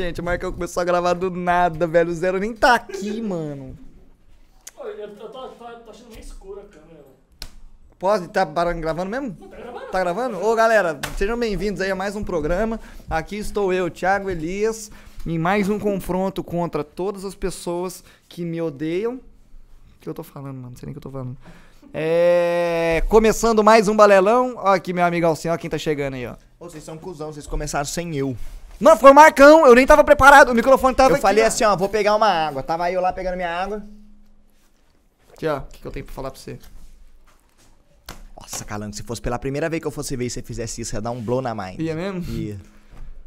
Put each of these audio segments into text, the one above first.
gente, o Marcão começou a gravar do nada, velho. O Zero nem tá aqui, mano. Pô, eu, eu tô, tô, tô achando meio escura a câmera, velho. Pode? Tá parando gravando mesmo? Tá gravando? Tá gravando? Ô, galera, sejam bem-vindos aí a mais um programa. Aqui estou eu, Thiago Elias, em mais um confronto contra todas as pessoas que me odeiam. O que eu tô falando, mano? Não sei nem o que eu tô falando. É... Começando mais um balelão. Ó aqui meu amigo Alcinho, ó quem tá chegando aí, ó. Ô, vocês são cuzão, vocês começaram sem eu. Não, foi o Marcão, eu nem tava preparado, o microfone tava eu aqui, falei ó. assim, ó, vou pegar uma água. Tava eu lá pegando minha água. Aqui, ó, o que, que eu tenho pra falar pra você? Nossa, Calango, se fosse pela primeira vez que eu fosse ver e você fizesse isso, ia dar um blow na mind. Ia mesmo? Ia.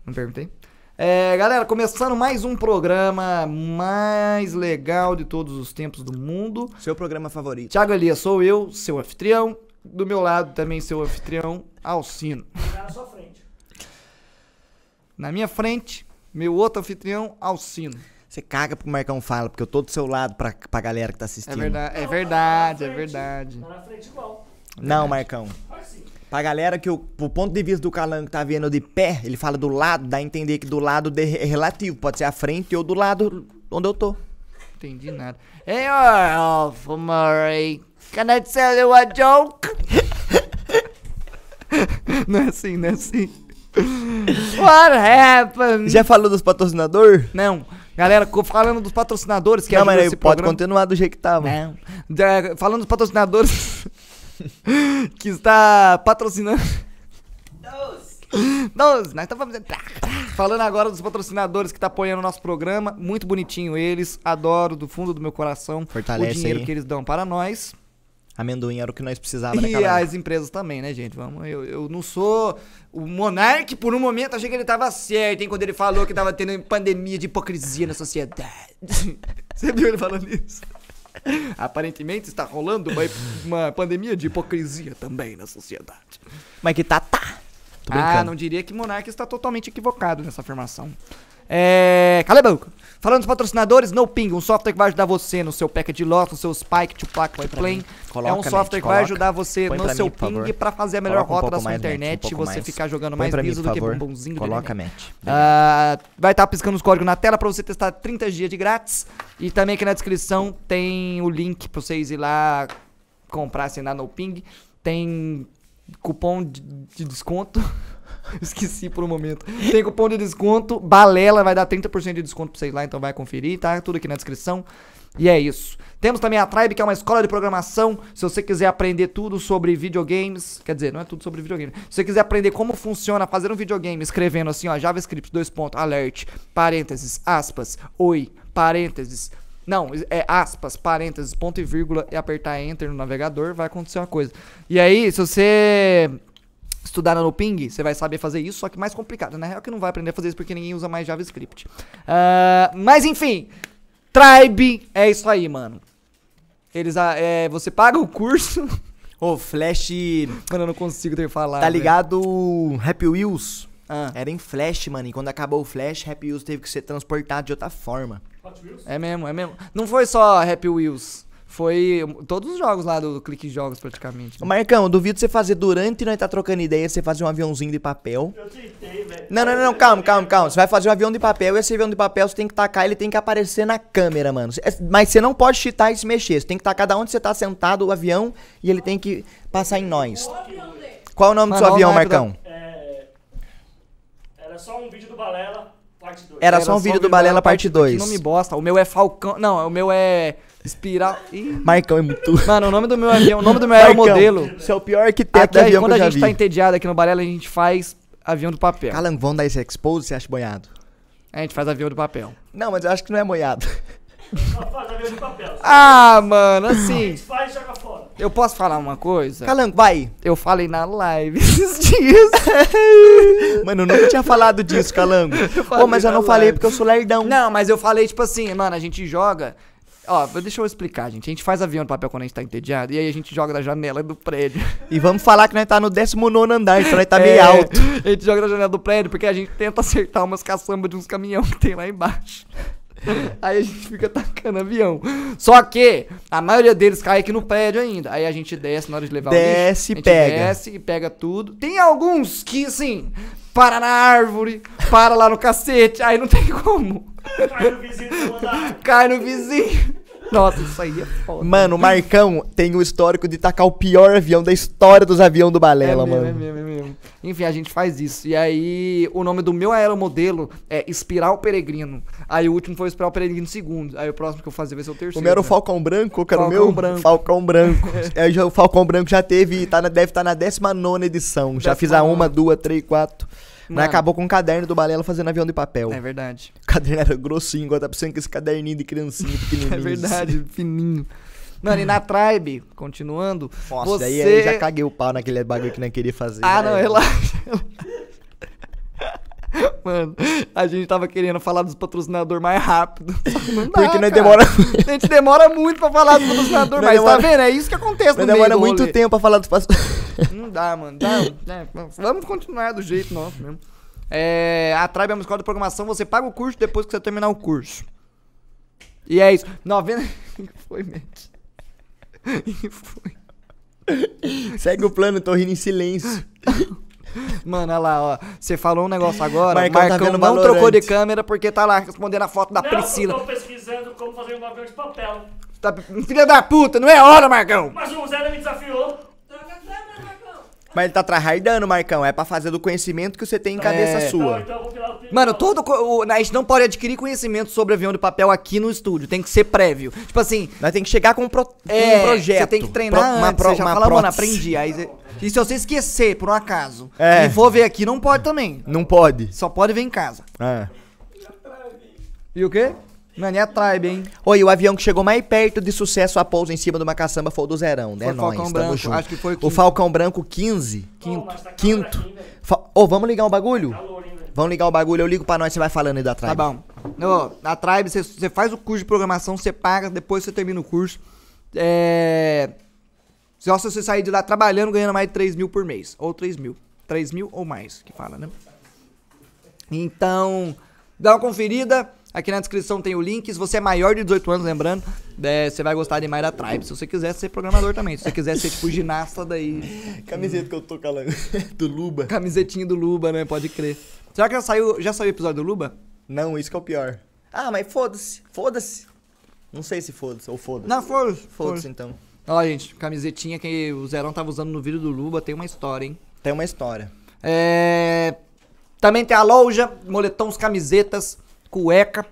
Não perguntei. É, galera, começando mais um programa mais legal de todos os tempos do mundo. Seu programa favorito. Thiago Elias, sou eu, seu anfitrião. Do meu lado também seu anfitrião, Alcino. Tá na sua frente. Na minha frente, meu outro anfitrião, Alcino. Você caga pro Marcão fala, porque eu tô do seu lado pra, pra galera que tá assistindo. É verdade, é Não, verdade, tá é na frente. verdade. Tá na frente igual. Não, Marcão. Pra galera que o pro ponto de vista do Calango tá vendo de pé, ele fala do lado, dá a entender que do lado é relativo. Pode ser a frente ou do lado onde eu tô. Entendi nada. Hey, Alpha Murray, can I tell you a joke? não é assim, não é assim. What happened? Já falou dos patrocinadores? Não, galera, falando dos patrocinadores que Não, ajudam mas aí pode programa. continuar do jeito que tava. Não. Já, falando dos patrocinadores que está patrocinando. Doze, nós estamos fazendo. Falando agora dos patrocinadores que tá apoiando o nosso programa, muito bonitinho eles, adoro do fundo do meu coração Fortalece o dinheiro aí. que eles dão para nós Amendoim era o que nós precisávamos, né, e Calango? as empresas também, né, gente? Vamos, eu, eu não sou o Monark, por um momento achei que ele tava certo, hein, quando ele falou que tava tendo pandemia de hipocrisia na sociedade. Você viu ele falando isso? Aparentemente está rolando uma, uma pandemia de hipocrisia também na sociedade. Mas que tá, tá. Ah, não diria que Monark está totalmente equivocado nessa afirmação. É. Cala a boca. Falando dos patrocinadores, No Ping, um software que vai ajudar você no seu packet loss, no seu Spike to Plaque White Plane. Coloca, é um software que vai ajudar você Põe no seu mim, ping pra fazer a melhor Coloca um rota da pouco sua um internet e pouco você mais. ficar jogando Põe mais liso do que bombonzinho do Coloca, neném. Matt. Ah, vai estar piscando os códigos na tela pra você testar 30 dias de grátis. E também aqui na descrição tem o link pra vocês ir lá comprar, assinar no Ping. Tem cupom de, de desconto. Esqueci por um momento. Tem cupom de desconto. Balela vai dar 30% de desconto pra vocês lá, então vai conferir, tá? Tudo aqui na descrição. E é isso. Temos também a Tribe, que é uma escola de programação. Se você quiser aprender tudo sobre videogames, quer dizer, não é tudo sobre videogame. Se você quiser aprender como funciona fazer um videogame, escrevendo assim, ó, JavaScript, dois pontos, alert, parênteses, aspas, oi, parênteses. Não, é aspas, parênteses, ponto e vírgula e apertar enter no navegador, vai acontecer uma coisa. E aí, se você estudar no Ping, você vai saber fazer isso, só que mais complicado. Na real que não vai aprender a fazer isso porque ninguém usa mais JavaScript. Ah, mas enfim, Tribe é isso aí, mano. Eles, ah, é, você paga o curso. Ô, Flash. Mano, eu não consigo ter falado. Tá ligado Happy Wheels? Ah, Era em Flash, mano. E quando acabou o Flash, Happy Wheels teve que ser transportado de outra forma. Hot Wheels? é mesmo, é mesmo. Não foi só Happy Wheels. Foi todos os jogos lá do Clique Jogos, praticamente. Ô, Marcão, eu duvido você fazer durante nós tá trocando ideia, você fazer um aviãozinho de papel. Eu tentei, velho. Não, não, não, não, calma, calma, calma. Você vai fazer um avião de papel e esse avião de papel você tem que tacar, ele tem que aparecer na câmera, mano. Cê- Mas você não pode chitar e se mexer. Você tem que tacar da onde você tá sentado o avião e ele tem que passar em nós. Qual é o nome Mano, do seu avião, naipe da- Marcão? É, Era só um vídeo do Balela, parte 2. Era só um vídeo do Balela parte 2. Que nome bosta. O meu é Falcão. Não, o meu é Espiral. Ih. Marcão é muito. Mano, o nome do meu avião, o nome do meu aeromodelo. Você é o pior arquiteto Aqui, de avião que quando eu a já gente vi. tá entediado aqui no Balela, a gente faz avião do papel. Calango, vamos dar esse expose, você acha boiado? A gente faz avião do papel. Não, mas eu acho que não é moiado. Só faz avião de papel. Ah, mano, A assim. gente faz e joga fora. Eu posso falar uma coisa? Calango, vai. Eu falei na live esses dias. Mano, eu nunca tinha falado disso, Calango. Ô, mas eu não falei live. porque eu sou lerdão. Não, mas eu falei, tipo assim, mano, a gente joga Ó, deixa eu explicar, gente. A gente faz avião de papel quando a gente tá entediado e aí a gente joga da janela do prédio. E vamos falar que nós tá no 19 andar, então nós tá meio É, alto. A gente joga da janela do prédio porque a gente tenta acertar umas caçambas de uns caminhão que tem lá embaixo. Aí a gente fica tacando avião. Só que a maioria deles cai aqui no prédio ainda. Aí a gente desce na hora de levar Desce o lixo. e a gente pega. Desce e pega tudo. Tem alguns que, assim, para na árvore, para lá no cacete. Aí não tem como. Cai no vizinho do andar. Cai no vizinho. Nossa, isso aí é foda. Mano, o Marcão tem o histórico de tacar o pior avião da história dos aviões do Balela, é mesmo, mano. É mesmo, é mesmo. Enfim, a gente faz isso. E aí, o nome do meu aeromodelo é Espiral Peregrino. Aí o último foi Espiral Peregrino segundo. Aí o próximo que eu fazer vai ser o terceiro. O meu era o né? Falcão Branco, que era o Falcão meu? Branco. Falcão Branco. É, já- o Falcão Branco já teve, tá na, deve estar na 19 edição. Já fiz a 19ª. uma, duas, três, quatro. Mas Mano. acabou com o caderno do Balela fazendo avião de papel. É verdade. O caderno era grossinho, agora tá precisando com esse caderninho de criancinha pequenininho. É verdade, fininho. Mano, e na Tribe, continuando, Nossa, você... daí aí já caguei o pau naquele bagulho que não queria fazer. Ah, não, É. relaxa. Mano, a gente tava querendo falar dos patrocinadores mais rápido. Que não dá, Porque nós demora, A gente demora muito pra falar dos patrocinadores, mas tá demora- vendo? É isso que acontece no nós meio demora muito tempo pra falar dos pass- Não dá, mano. Dá, né? Vamos continuar do jeito nosso mesmo. É, a Tribe é uma escola de programação, você paga o curso depois que você terminar o curso. E é isso. 90. que foi, Matt? Foi? Segue o plano, tô rindo em silêncio. Mano, olha lá, ó. Você falou um negócio agora. Marcão Marcão, tá não Valorant. trocou de câmera porque tá lá respondendo a foto da Não, Priscila. eu tô pesquisando como fazer um avião de papel. Tá- filha da puta, não é hora, Marcão! Mas o Zé me desafiou. Mas ele tá tryhardando, Marcão. É pra fazer do conhecimento que você tem em cabeça É. sua. Então, então. Mano, todo. o- a gente não pode adquirir conhecimento sobre avião de papel aqui no estúdio. Tem que ser prévio. Tipo assim, Nós tem que chegar com um, pro- É, um projeto. Você tem que treinar pro- uma antes, pro- você já uma fala, mano, aprendi. Aí, você- e se você esquecer, por um acaso, É. e for ver aqui, não pode também. Não pode. Só pode ver em casa. Ah. E o quê? Mano, e a Tribe, hein? Oi, o avião que chegou mais perto de sucesso a pouso em cima de uma caçamba foi o do Zerão, né? Foi o Nós, Falcão Branco, junto. acho que foi o o quinto. Falcão Branco 15. Pô, mas tá Quinto. Ô, vamos ligar o bagulho? Calor ainda. Vamos ligar o bagulho, eu ligo pra nós, você vai falando aí da Tá Tribe. bom. Ó, a Tribe, você- você faz o curso de programação, você paga, depois você termina o curso. É. Só se você sair de lá trabalhando, ganhando mais de 3 mil por mês. Ou 3 mil. 3 mil ou mais, que fala, né? Então, dá uma conferida. Aqui na descrição tem o link. Se você é maior de 18 anos, lembrando, é, você vai gostar demais da Tribe. Se você quiser ser programador também. Se você quiser ser tipo ginasta, daí. Camiseta que eu tô calando. do Luba. Camisetinha do Luba, né? Pode crer. Será que já saiu, já saiu o episódio do Luba? Não, isso que é o pior. Ah, mas foda-se. Foda-se. Não sei se foda-se ou foda-se. Não, foi. Foda-se então. Ó, gente, camisetinha que o Zerão tava usando no vídeo do Luba, tem uma história, hein? Tem uma história. É... Também tem a loja, moletons, camisetas, cueca.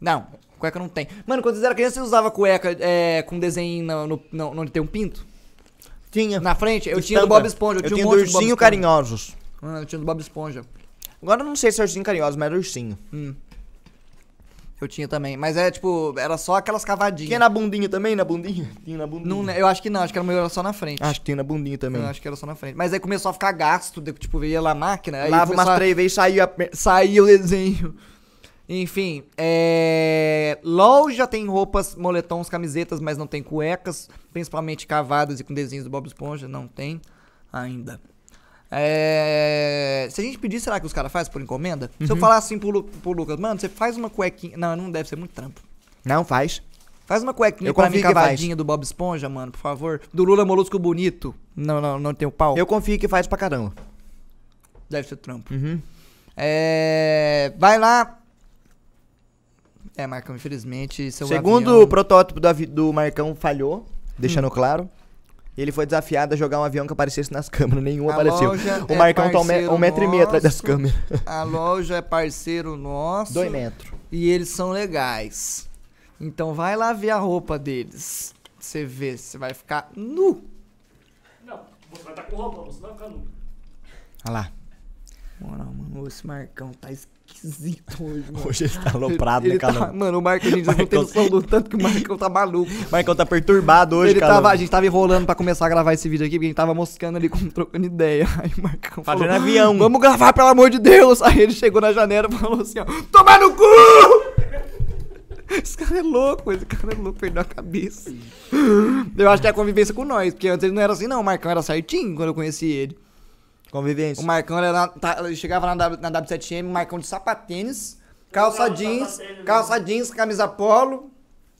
Não, cueca não tem. Mano, quando vocês eram criança, você usava cueca é, com desenho no, no, no- onde tem um pinto? Tinha. Na frente? Eu tinha do Estampa. Bob Esponja, eu, Eu tinha um do monte de Bob carinhosos. Ah, eu tinha do Bob Esponja. Agora eu não sei se é ursinho carinhoso, mas era ursinho. Eu tinha também, mas é tipo, era só aquelas cavadinhas. Tinha na bundinha também, na bundinha? Tinha na bundinha. Não, eu acho que não, acho que era melhor só na frente. Acho que tinha na bundinha também. Eu acho que era só na frente. Mas aí começou a ficar gasto, tipo, ia lá a máquina, Lava umas a- três vezes e saía. Saiu o desenho. Enfim, é... loja tem roupas, moletons, camisetas, mas não tem cuecas, principalmente cavadas e com desenhos do Bob Esponja, não tem ainda. É... Se a gente pedir, será que os caras fazem por encomenda? Se eu falar assim pro, Lu- pro Lucas, mano, você faz uma cuequinha. Não, não deve ser muito trampo. Não, faz. Faz uma cuequinha Eu pra mim cavadinha do Bob Esponja, mano, por favor. Do Lula Molusco Bonito. Não, não, não tem o pau. Eu confio que faz pra caramba. Deve ser trampo. Uhum. É... Vai lá. É, Marcão, infelizmente, seu Segundo avião- o protótipo do, avi- do Marcão falhou, deixando claro. Ele foi desafiado a jogar um avião que aparecesse nas câmeras, nenhum A apareceu. O é Marcão tá um, me- um metro e meio atrás das nosso. câmeras. A loja é parceiro nosso. Dois metros. E eles são legais. Então vai lá ver a roupa deles. Você vê, você vai ficar nu. Não, você vai estar com roupa, você não vai ficar nu. Olha lá. Moral, mano, esse Marcão tá esquisito hoje, mano. Hoje ele tá aloprado, Ele né, tá- Calão? Mano, o Marcão, a gente não tem noção do tanto que o Marcão tá maluco. Marcão tá perturbado hoje, tava, a gente tava enrolando pra começar a gravar esse vídeo aqui, porque a gente tava moscando ali, com, trocando ideia. Aí o Marcão falou, Fazendo avião. vamos gravar, pelo amor de Deus. Aí ele chegou na janela e falou assim, ó, tomar no cu! Esse cara é louco, esse cara é louco, perdeu a cabeça. Eu acho que é a convivência com nós, porque antes ele não era assim, não. O Marcão era certinho quando eu conheci ele. Convivência. O Marcão era, tá, ele chegava na, W- na W7M, Marcão de sapatênis, calça jeans, sapatênis, calça né? jeans, camisa polo.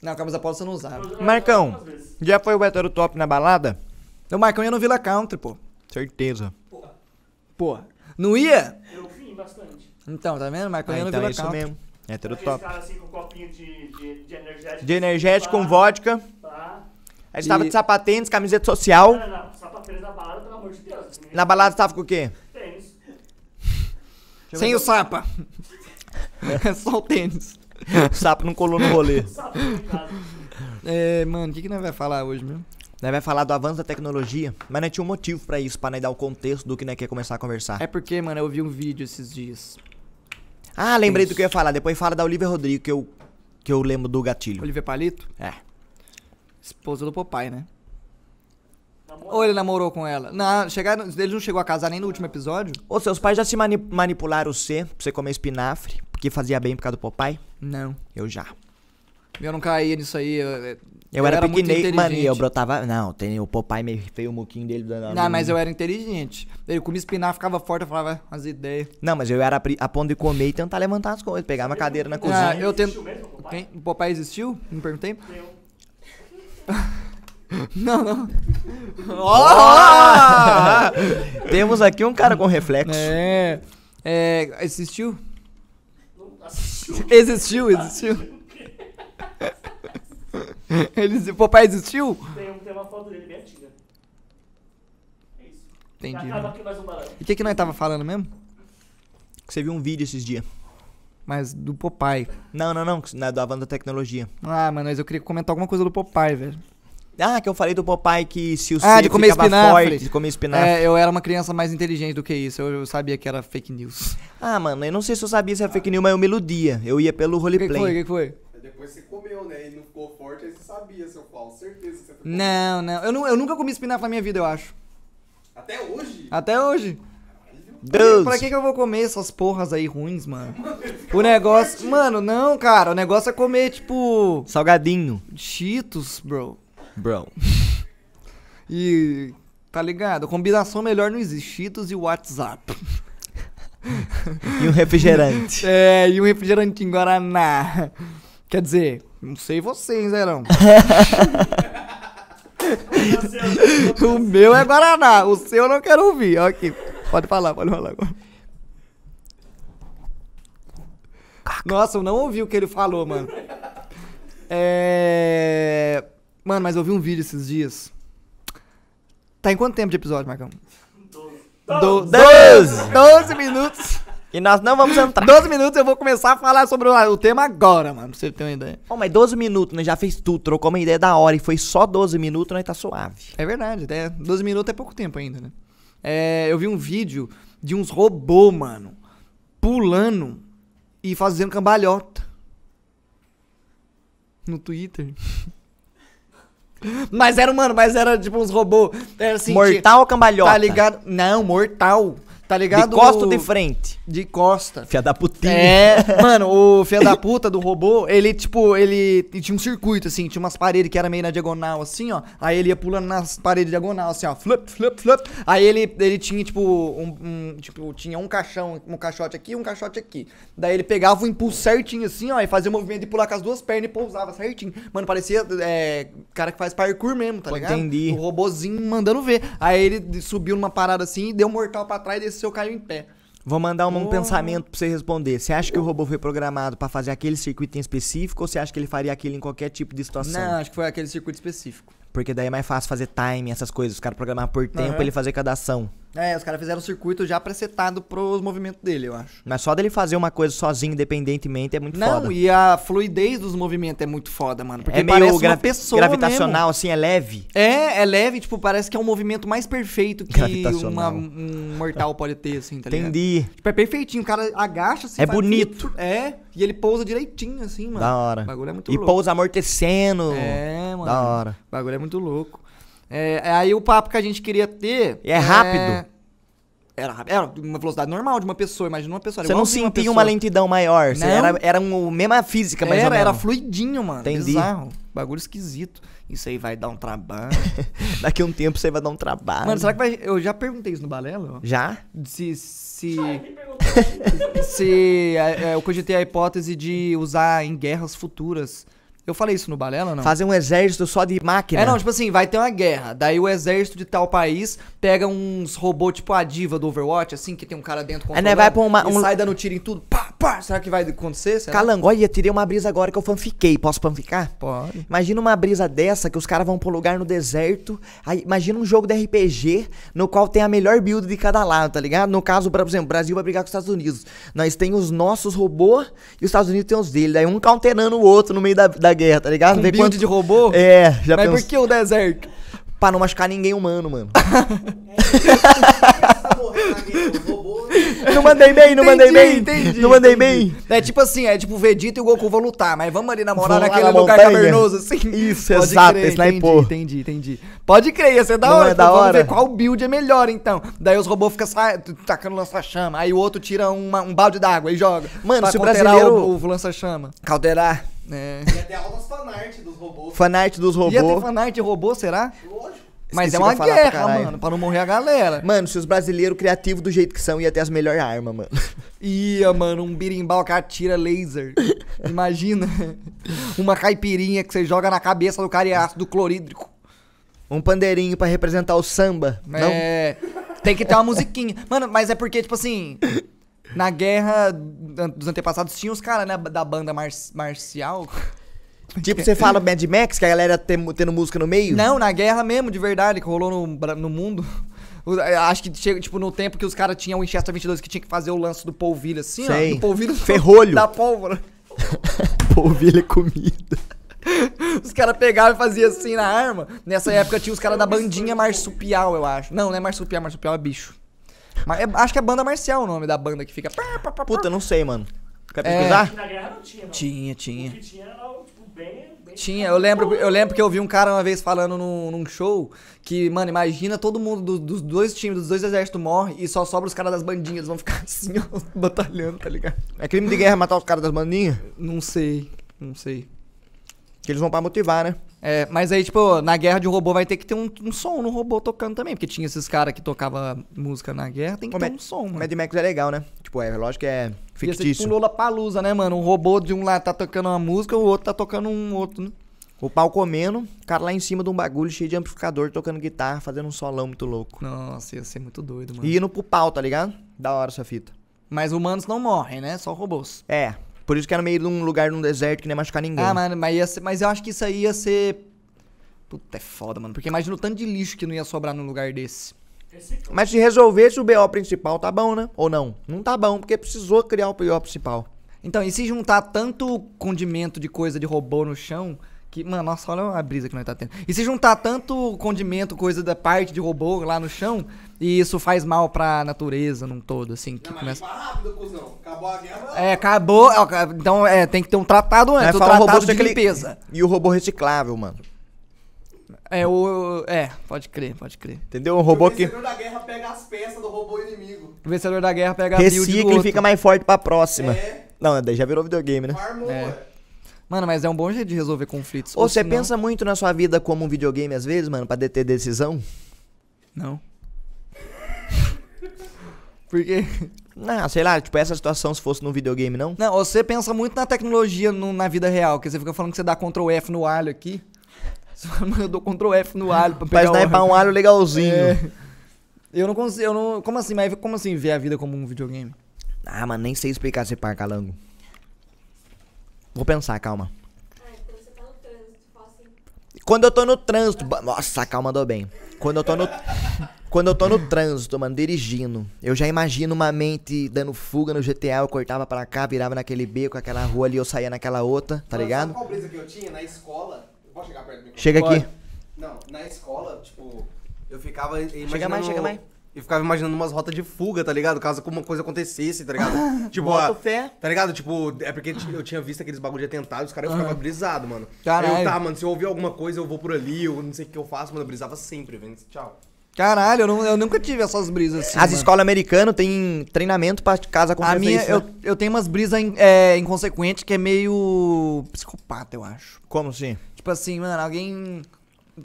Não, camisa polo você não usava. Marcão, já foi o hétero top na balada? O Marcão ia no Villa Country, pô. Certeza. Pô, não ia? Eu vim bastante. Então, tá vendo? O Marcão Ah, ia no então é Villa isso Country. mesmo. Hétero Aqueles top. assim com copinho de, de, de energético. De energético com Pá, vodka. pá. Aí você tava E- de sapatênis, camiseta social. Não, não, sapatênis na balada, pelo amor de Deus. Na balada você tava com o quê? Tênis. Sem o sapa. só o tênis. O sapo não colou no rolê. É, mano, o que, que nós vai falar hoje mesmo? Nós vai falar do avanço da tecnologia, mas nós tinha um motivo pra isso, pra nós dar o contexto do que nós quer começar a conversar. É porque, mano, eu vi um vídeo esses dias. Ah, lembrei do que eu ia falar. Depois fala da Olivia Rodrigo, que eu, que eu lembro do gatilho. Olivia Palito, É. esposa do Popeye, né? Ou ele namorou com ela? Não, chegaram, ele não chegou a casar nem no último episódio? Ô, seus pais já se mani manipularam você pra você comer espinafre, porque fazia bem por causa do papai? Não. Eu já. Eu não caía nisso aí. Eu, Eu, era, muito pequenei, mano, eu brotava... Não, tem o papai meio feio o muquinho dele. da- Não, mas eu era inteligente. Ele comia espinafre, ficava forte, eu falava, "Ah, as ideias. Não, mas eu era a ponto de comer e tentar levantar as coisas, pegar uma cadeira na Ah, cozinha. eu tento. Mesmo, papai? Quem? O Popeye existiu? Não perguntei? Um. Não, não. Ah! Temos aqui um cara com reflexo. É. É. Existiu? Não assistiu. Existiu, existiu. Ele, o Popeye existiu? Tem, tem uma foto dele bem antiga. É isso. Entendi. Acaba aqui mais um barulho. E o que, que nós tava falando mesmo? Você viu um vídeo esses dias. Mas do Popeye. Não, não, não, é do avanço da tecnologia. Ah, mano, mas eu queria comentar alguma coisa do Popeye, velho. Ah, que eu falei do papai que se o Ah, C de comer ficava espinafre. forte, de comer espinafre. É, eu era uma criança mais inteligente do que isso. Eu, eu sabia que era fake news. Ah, mano, eu não sei se eu sabia se era fake news, mas eu me iludia. Eu ia pelo O que, que roleplay. foi? O que, que foi? Aí depois você comeu, né? E não ficou forte, aí você sabia, seu Paulo. Certeza que você ficou. Não, não. Eu, nu- eu nunca comi espinafre na minha vida, eu acho. Até hoje? Até hoje. Deus. Pra que, que eu vou comer essas porras aí ruins, mano? O negócio. Mano, não, cara. O negócio é comer, tipo. Salgadinho. Cheetos, bro. Bro. E. Tá ligado? A combinação melhor não existe. Cheetos e WhatsApp. E um refrigerante. É, e um refrigerantinho Guaraná. Quer dizer, não sei vocês, né, não? o meu é Guaraná, o seu eu não quero ouvir. Ó Aqui, pode falar, pode falar agora. Nossa, eu não ouvi o que ele falou, mano. É. Mano, mas eu vi um vídeo esses dias. Tá em quanto tempo de episódio, Marcão? Do- Doze. 12 minutos. E nós não vamos entrar. 12 minutos eu vou começar a falar sobre o, o tema agora, mano, pra você ter uma ideia. Oh, mas 12 minutos, nós já fez tudo, trocou uma ideia da hora e foi só 12 minutos, nós tá suave. É verdade, até 12 minutos é pouco tempo ainda, né? É, eu vi um vídeo de uns robô, mano, pulando e fazendo cambalhota. No Twitter. mas era, mano, mas era tipo uns robôs. Era assim. Mortal ou tinha- cambalhota? Tá ligado? Não, mortal. Tá ligado? De costa ou de frente? De costa. Fia da putinha. É, mano, o filho da puta do robô, ele, tipo, ele tinha um circuito, assim, tinha umas paredes que era meio na diagonal, assim, ó. Aí ele ia pulando nas paredes diagonal, assim, ó, flup, flup, flup. Aí ele, ele tinha, tipo, um, um- tipo, tinha um caixão, um caixote aqui, um caixote aqui. Daí ele pegava o impulso certinho, assim, ó, e fazia o movimento de pular com as duas pernas e pousava certinho. Mano, parecia, é, cara que faz parkour mesmo, tá Pô, ligado? entendi. O robozinho mandando ver. Aí ele subiu numa parada assim, deu um mortal pra trás e desceu, caiu em pé. Vou mandar um, Oh. pensamento pra você responder. Você acha que o robô foi programado pra fazer aquele circuito em específico ou você acha que ele faria aquilo em qualquer tipo de situação? Não, acho que foi aquele circuito específico. Porque daí é mais fácil fazer time, essas coisas. Os caras programar por tempo pra ele fazer cada ação. É, os caras fizeram o circuito já presetado pros movimentos dele, eu acho. Mas só dele fazer uma coisa sozinho, independentemente, é muito Não, foda. e a fluidez dos movimentos é muito foda, mano. Porque é meio parece gra- uma pessoa gravitacional, assim, é leve. mesmo. É, é leve, tipo, parece que é um movimento mais perfeito que uma- um mortal pode ter, assim, tá ligado? Entendi. Tipo, é perfeitinho, o cara agacha assim. É bonito. tudo. É, e ele pousa direitinho, assim, mano. Da hora. O bagulho é muito E louco. pousa amortecendo. É, mano. Da hora. O bagulho é muito louco. É, aí o papo que a gente queria ter. E é rápido? Era, era uma velocidade normal de uma pessoa, imagina uma pessoa. era Você não sentia pessoa. uma lentidão maior. Não. era, era uma mesma física, mais ou Era, era fluidinho, mano. Entendi. Bizarro. Bagulho esquisito. Isso aí vai dar um trabalho. Daqui a um tempo você vai dar um trabalho. mano, será que vai. Eu já perguntei isso no Balela, ó. Já? Se. Se. Aí se é, é, eu cogitei a hipótese de usar em guerras futuras. Eu falei isso no Balela não? Fazer um exército só de máquina. É, não, tipo assim, vai ter uma guerra. Daí o exército de tal país pega uns robôs tipo a diva do Overwatch, assim, que tem um cara dentro Aí, né, vai pra uma- e um- sai dando tiro em tudo. Pá, pá. Será que vai acontecer? Será? Calango, olha, tirei uma brisa agora que eu fanfiquei. Posso fanficar? Pode. Imagina uma brisa dessa que os caras vão pro lugar no deserto. Aí, imagina um jogo de RPG no qual tem a melhor build de cada lado, tá ligado? No caso, por exemplo, o Brasil vai brigar com os Estados Unidos. Nós tem os nossos robôs e os Estados Unidos tem os dele. Daí um counterando o outro no meio da, da guerra, tá ligado? Com Ver build quanto- de robô? É, já Mas pensou? por que o deserto? Pra não machucar ninguém humano, mano. Robôs. não mandei bem, não mandei Entendi, bem. entendi, não mandei entendi. bem. É tipo assim, é tipo o Vegeta e o Goku vão lutar, mas vamos ali namorar Vamos naquele na lugar montanha. cavernoso, assim. Isso, Pode exato, crer, é entendi, pô. entendi, entendi. Pode crer, ia ser da Não hora. é da vamos hora? ver qual build é melhor, então. Daí os robôs ficam sa- tacando lança-chama, aí o outro tira uma- um balde d'água e joga. Mano, se o brasileiro- O, o lança-chama. Calderar. É. Ia ter altas fanart dos robôs. Fanart dos Ia ter robôs. fanart de robô, será? Lógico. Mas é uma pra guerra, caralho. mano, pra não morrer a galera. Mano, se os brasileiros criativos do jeito que são, ia ter as melhores armas, mano. Ia, mano, um birimbau que atira laser. Imagina. Uma caipirinha que você joga na cabeça do cara e é ácido clorídrico. Um pandeirinho pra representar o samba. Não? É. Tem que ter uma musiquinha. Mano, mas é porque, tipo assim. Na guerra dos antepassados tinha os caras, né? Da banda mar marcial. Tipo, você fala Mad Max, que a galera tem, tendo música no meio? Não, na guerra mesmo, de verdade, que rolou no, no mundo. Eu Acho que chega, tipo, no tempo que os caras tinham o Winchester 22 que tinha que fazer o lance do polvilho assim, Sei. ó. Do polvilho Ferrolho. Da pólvora. Polvilha comida. Os caras pegavam e faziam assim na arma. Nessa época tinha os caras da bandinha marsupial, eu acho. Não, não é marsupial, marsupial é bicho. Mas é- acho que é banda marcial o nome da banda que fica. Puta, não sei, mano. Quer É. pesquisar? Na guerra não tinha, não. Tinha, O tinha. Tinha eu lembro, eu lembro que eu vi um cara uma vez falando num, num show que, mano, imagina todo mundo do- dos dois times, dos dois exércitos morre e só sobra os caras das bandinhas, eles vão ficar assim, ó, batalhando, tá ligado? É crime de guerra matar os caras das bandinhas? Não sei, não sei. Que eles vão pra motivar, né? É, mas aí, tipo, na guerra de robô vai ter que ter um, um som no robô tocando também, porque tinha esses caras que tocavam música na guerra, tem que Ô, ter Mad- um som, mano. Mad Max é legal, né? Tipo, é lógico que é Ia ser tipo fictício. um Lollapalooza, né, mano? Um robô de um lado tá tocando uma música, o outro tá tocando um outro, né? O pau comendo, o cara lá em cima de um bagulho cheio de amplificador, tocando guitarra, fazendo um solão muito louco. Nossa, ia ser muito doido, mano. E indo pro pau, tá ligado? Da hora essa fita. Mas humanos não morrem, né? Só robôs. É, por isso que é no meio de um lugar, num deserto, que nem machucar ninguém. Ah, mano, mas, ia ser- mas eu acho que isso aí ia ser. Puta, é foda, mano. Porque imagina o tanto de lixo que não ia sobrar num lugar desse. Mas se resolvesse o BO principal, tá bom, né? Ou não? Não tá bom, porque precisou criar o BO principal. Então, e se juntar tanto condimento de coisa de robô no chão. Que, mano, nossa, olha a brisa que nós tá tendo. E se juntar tanto condimento, coisa da parte de robô lá no chão, e isso faz mal pra natureza num todo, assim, que Não, mas começa. rápido, cuzão. Acabou a guerra. É, acabou. Então, é, tem que ter um tratado antes, fala o robô tratado de aquele- limpeza. E o robô reciclável, mano. É, o. É, pode crer, pode crer. Entendeu? Um robô o que vencedor da guerra pega as peças do robô inimigo. O vencedor da guerra pega a build do recicla e outro. fica mais forte pra próxima. É. Não, daí já virou videogame, né? Farmou, É. Mano, mas é um bom jeito de resolver conflitos. Ou você senão- pensa muito na sua vida como um videogame às vezes, mano, pra deter decisão? Não. Por quê? Não, sei lá, tipo, essa situação se fosse num videogame, não? Não, você pensa muito na tecnologia no- na vida real, que você fica falando que você dá Ctrl F no alho aqui. Você fala, "Mano, eu dou Ctrl F no alho pra Pra pegar sniper o... um alho legalzinho. É. Eu não consigo, eu não... Como assim? Mas como assim ver a vida como um videogame? Ah, mano, nem sei explicar esse par, calango. Vou pensar, calma. Ah, então você tá no trânsito, assim. Quando eu tô no trânsito. Nossa, calma mandou bem. Quando eu tô no. Quando eu tô no trânsito, mano, dirigindo, eu já imagino uma mente dando fuga no GTA, eu cortava pra cá, virava naquele beco, aquela rua ali, eu saía naquela outra, tá Mano, ligado? Sabe qual brisa que eu tinha? Na escola. Posso chegar perto do microfone? Chega aqui. Não, na escola, tipo, eu ficava imaginando... mais, chega mais. Eu ficava imaginando umas rotas de fuga, tá ligado? Caso alguma coisa acontecesse, tá ligado? tipo, Boto a- fé. Tá ligado? Tipo, é porque eu tinha visto aqueles bagulho de atentado, os caras eu ficava brisado, mano. Caralho. Aí eu, tá, mano, se eu ouvir alguma coisa, eu vou por ali, eu não sei o que eu faço, mano, eu brisava sempre, velho. Tchau. Caralho, eu, não- eu nunca tive essas brisas assim. As mano. escolas americanas têm treinamento pra casa com A minha, isso, eu, né? eu tenho umas brisas in- é, inconsequentes que é meio psicopata, eu acho. Como assim? Tipo assim, mano, alguém.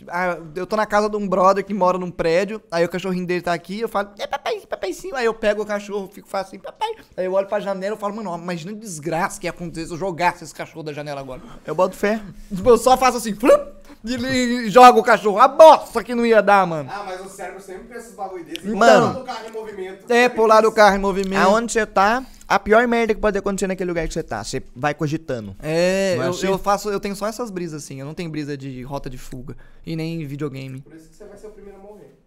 Ah, eu tô na casa de um brother que mora num prédio, aí o cachorrinho dele tá aqui, eu falo, é papai, papaizinho. Aí eu pego o cachorro, fico falo assim, papai. Aí eu olho pra janela e falo, mano, imagina a desgraça que ia acontecer se eu jogasse esse cachorro da janela agora. Eu boto fé. Tipo, eu só faço assim, flup, e ele joga o cachorro. A bosta que não ia dar, mano. Ah, mas o cérebro sempre pensa esses bagulho desses. Mano. Mano. carro em movimento. É, pular do carro em movimento. Aonde você tá, a pior merda que pode acontecer naquele lugar que você tá. Você vai cogitando. É, é eu, assim? eu faço, eu tenho só essas brisas assim, eu não tenho brisa de rota de fuga e nem videogame. Por isso que você vai ser o primeiro a morrer.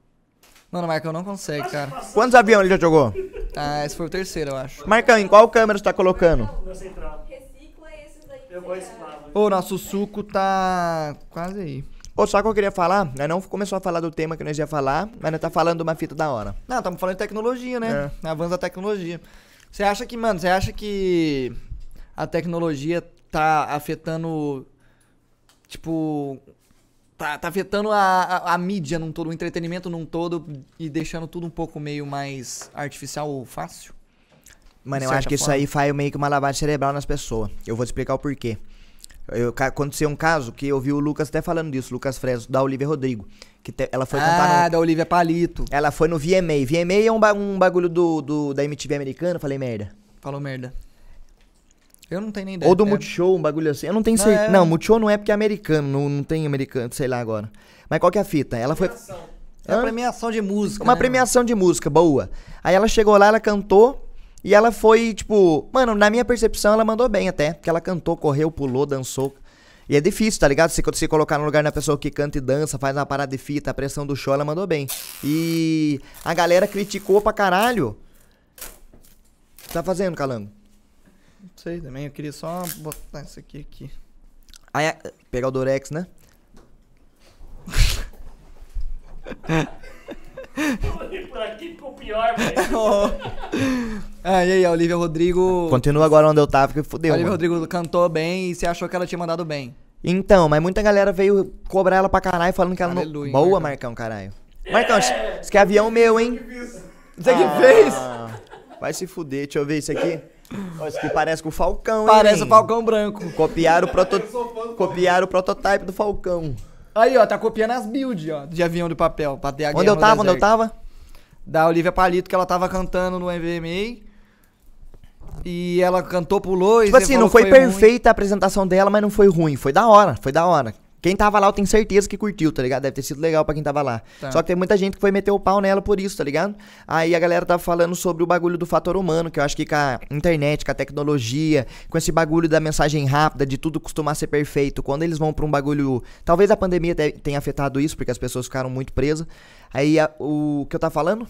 Mano, Michael não consegue, cara. Quantos aviões ele já jogou? Ah, esse foi o terceiro, eu acho. Marcão, em qual câmera você tá colocando? Recicla esses aí. Eu vou reciclar. Ô, nosso suco tá quase aí. Ô, só que eu queria falar, nós não começou a falar do tema que nós ia falar, mas nós tá falando de uma fita da hora. Não, estamos falando de tecnologia, né? Avanço da tecnologia. Você acha que, mano, você acha que a tecnologia tá afetando, tipo, tá, tá afetando a, a, a mídia num todo, o entretenimento num todo e deixando tudo um pouco meio mais artificial ou fácil? Mano, eu acho que isso forma. aí faz meio que uma lavagem cerebral nas pessoas. Eu vou te explicar o porquê. Eu, aconteceu um caso que eu vi o Lucas até falando disso, Lucas Fresno, da Olivia Rodrigo. Que te- ela foi ah, cantar no, da Olivia Palito. Ela foi no VMA. VMA é um, ba- um bagulho do, do- da MTV americana, falei merda. Falou merda. Eu não tenho nem ideia. Ou do É. Multishow, um bagulho assim. Eu não tenho Não, certeza. é- Não, Multishow não é porque é americano, não, não tem americano, sei lá agora. Mas qual que é a fita? Ela foi. É uma premiação de música. Uma né? premiação de música boa. Aí ela chegou lá, ela cantou. E ela foi, tipo, mano, na minha percepção, ela mandou bem até. Porque ela cantou, correu, pulou, dançou. E é difícil, tá ligado? Se você colocar no lugar da pessoa que canta e dança, faz uma parada de fita, a pressão do show, ela mandou bem. E a galera criticou pra caralho. O que tá fazendo, Calango? Não sei também, eu queria só botar isso aqui aqui. Aí, pegar o Durex, né? Por aqui ficou pior, velho. Ah, e aí, a Olivia Rodrigo. Continua agora onde eu tava, que a fudeu. Olivia mano. Rodrigo cantou bem e você achou que ela tinha mandado bem. Então, mas muita galera veio cobrar ela pra caralho, falando que ela não. Aleluia, Boa, Marcão. Caralho. Marcão, isso isso que é avião meu, hein? Você que Ah, fez? Vai se fuder, deixa eu ver isso aqui. Isso aqui parece com o Falcão, hein? Parece o? Falcão Branco. Copiaram o, proto... Copiaram o prototype do Falcão. Aí, ó, tá copiando as builds, ó, de avião de papel, pra ter a Onde eu tava? Onde eu deserto. tava? Da Olivia Palito, que ela tava cantando no MVMA. E ela cantou, pulou e Tipo assim, não foi, ruim. perfeita a apresentação dela, mas não foi ruim. Foi da hora, foi da hora. Quem tava lá, eu tenho certeza que curtiu, tá ligado? Deve ter sido legal pra quem tava lá. Tá. Só que tem muita gente que foi meter o pau nela por isso, tá ligado? Aí a galera tava falando sobre o bagulho do fator humano, que eu acho que com a internet, com a tecnologia, com esse bagulho da mensagem rápida, de tudo costumar ser perfeito, quando eles vão pra um bagulho. Talvez a pandemia te- tenha afetado isso, porque as pessoas ficaram muito presas. Aí a- o que eu tava falando?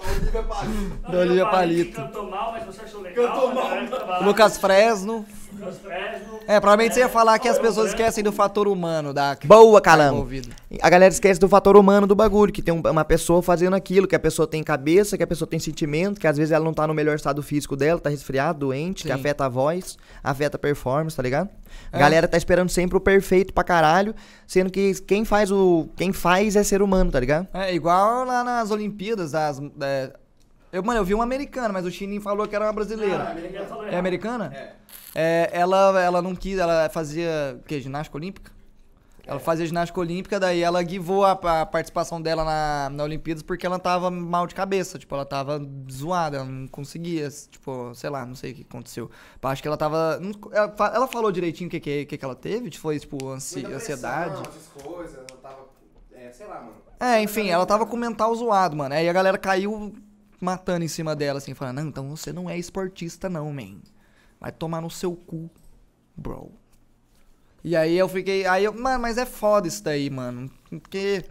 Olivia Palito. Da Olivia Palito. Cantou mal, mas você achou legal. Cantou mal. lá, Lucas Fresno. É, provavelmente você ia falar que as pessoas esquecem do fator humano da que Boa, tá envolvido. A galera esquece do fator humano do bagulho, que tem um- uma pessoa fazendo aquilo, que a pessoa tem cabeça, que a pessoa tem sentimento, que às vezes ela não tá no melhor estado físico dela, tá resfriada, doente, que Sim. afeta a voz, afeta a performance, tá ligado? A É. galera tá esperando sempre o perfeito pra caralho, sendo que quem faz o. Quem faz é ser humano, tá ligado? É, igual lá nas Olimpíadas, das, é, eu, mano, eu vi uma americana, mas o Chininho falou que era uma brasileira. Falou É americana? É. ela, ela não quis, ela fazia, o quê, ginástica olímpica? Ela fazia ginástica olímpica, daí ela guivou a, a participação dela na, na Olimpíadas porque ela tava mal de cabeça, tipo, ela tava zoada, ela não conseguia, tipo, sei lá, não sei o que aconteceu. Acho que ela tava, não- ela, ela falou direitinho o que, que, que ela teve, foi, tipo, ansi- ansiedade. pressão, essas coisas, eu tava. É, sei lá, mano. É, enfim, ela tava com o mental zoado, mano. Aí a galera caiu matando em cima dela, assim, falando, não, então você não é esportista, não, man. Vai tomar no seu cu, bro. E aí eu fiquei. Aí eu, mano, mas é foda isso daí, mano. Porque